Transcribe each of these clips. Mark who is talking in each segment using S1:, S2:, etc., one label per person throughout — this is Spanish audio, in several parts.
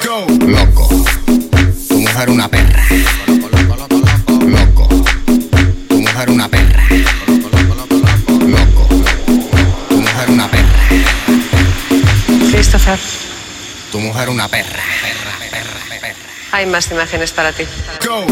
S1: Loco, tu mujer una perra. Loco, tu mujer una perra. Loco, tu mujer una perra.
S2: Christopher.
S1: Tu mujer una perra. perra, perra, perra.
S2: Hay más imágenes para ti. Go.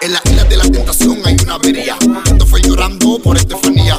S3: En la isla de la tentación hay una avería. Cuando fue llorando por Estefanía